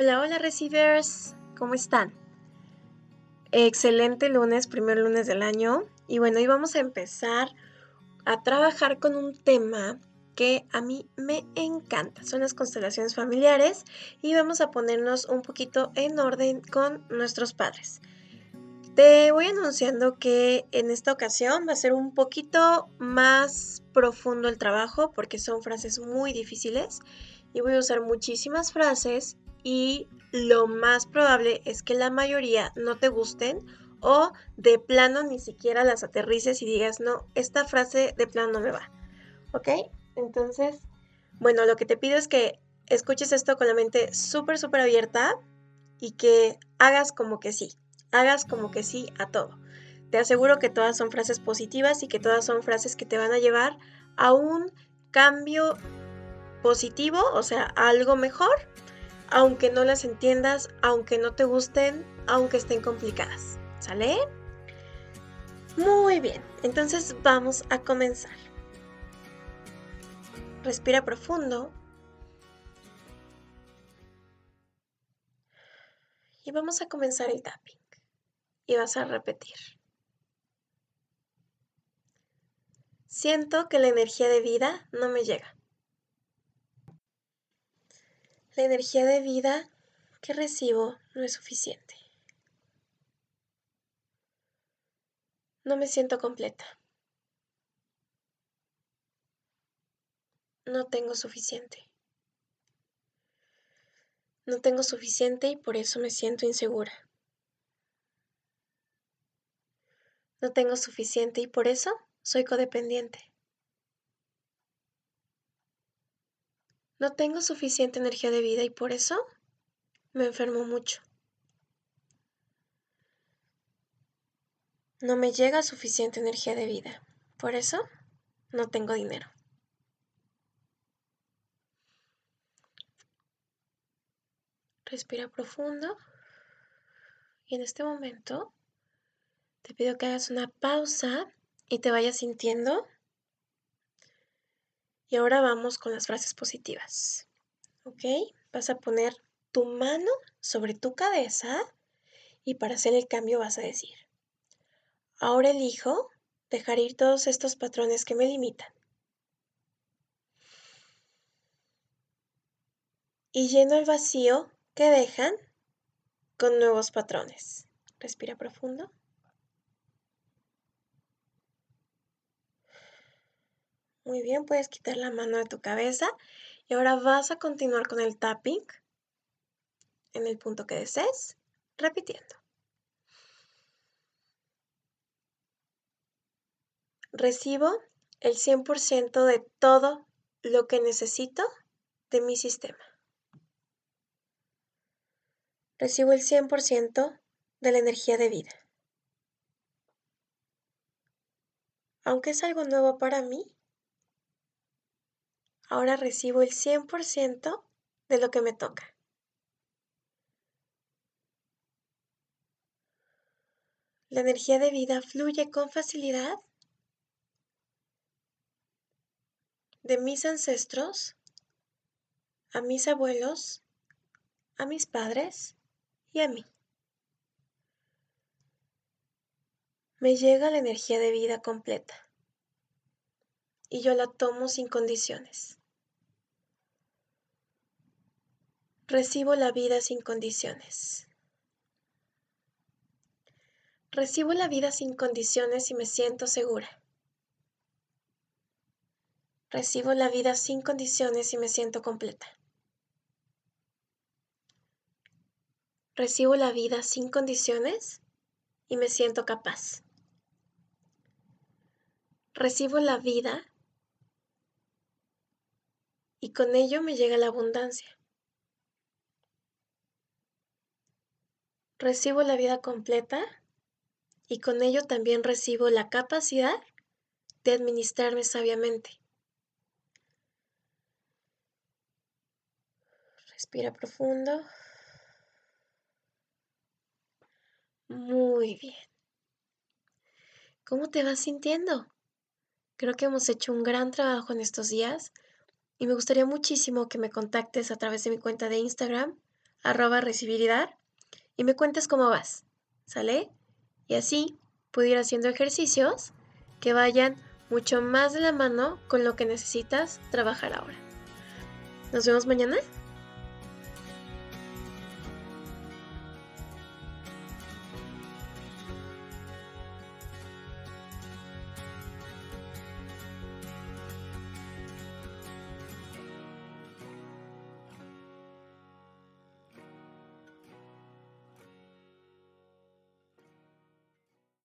Hola, hola receivers, ¿cómo están? Excelente lunes, primer lunes del año. Y bueno, hoy vamos a empezar a trabajar con un tema que a mí me encanta. Son las constelaciones familiares y vamos a ponernos un poquito en orden con nuestros padres. Te voy anunciando que en esta ocasión va a ser un poquito más profundo el trabajo porque son frases muy difíciles y voy a usar muchísimas frases y lo más probable es que la mayoría no te gusten o de plano ni siquiera las aterrices y digas, no, esta frase de plano no me va. ¿Ok? Entonces, bueno, lo que te pido es que escuches esto con la mente súper, súper abierta y que hagas como que sí, hagas como que sí a todo. Te aseguro que todas son frases positivas y que todas son frases que te van a llevar a un cambio positivo, o sea, a algo mejor aunque no las entiendas, aunque no te gusten, aunque estén complicadas. ¿Sale? Muy bien, entonces vamos a comenzar. Respira profundo. Y vamos a comenzar el tapping. Y vas a repetir. Siento que la energía de vida no me llega. La energía de vida que recibo no es suficiente. No me siento completa. No tengo suficiente. No tengo suficiente y por eso me siento insegura. No tengo suficiente y por eso soy codependiente. No tengo suficiente energía de vida y por eso me enfermo mucho. No me llega suficiente energía de vida. Por eso no tengo dinero. Respira profundo. Y en este momento te pido que hagas una pausa y te vayas sintiendo y ahora vamos con las frases positivas. ¿Ok? Vas a poner tu mano sobre tu cabeza y para hacer el cambio vas a decir, ahora elijo dejar ir todos estos patrones que me limitan. Y lleno el vacío que dejan con nuevos patrones. Respira profundo. Muy bien, puedes quitar la mano de tu cabeza y ahora vas a continuar con el tapping en el punto que desees, repitiendo. Recibo el 100% de todo lo que necesito de mi sistema. Recibo el 100% de la energía de vida. Aunque es algo nuevo para mí, ahora recibo el 100% de lo que me toca. La energía de vida fluye con facilidad de mis ancestros a mis abuelos, a mis padres y a mí. Me llega la energía de vida completa y yo la tomo sin condiciones. Recibo la vida sin condiciones. Recibo la vida sin condiciones y me siento segura. Recibo la vida sin condiciones y me siento completa. Recibo la vida sin condiciones y me siento capaz. Recibo la vida y con ello me llega la abundancia. Recibo la vida completa y con ello también recibo la capacidad de administrarme sabiamente. Respira profundo. Muy bien. ¿Cómo te vas sintiendo? Creo que hemos hecho un gran trabajo en estos días y me gustaría muchísimo que me contactes a través de mi cuenta de Instagram arroba recibir y dar y me cuentes cómo vas, ¿sale? Y así pudiera ir haciendo ejercicios que vayan mucho más de la mano con lo que necesitas trabajar ahora. Nos vemos mañana.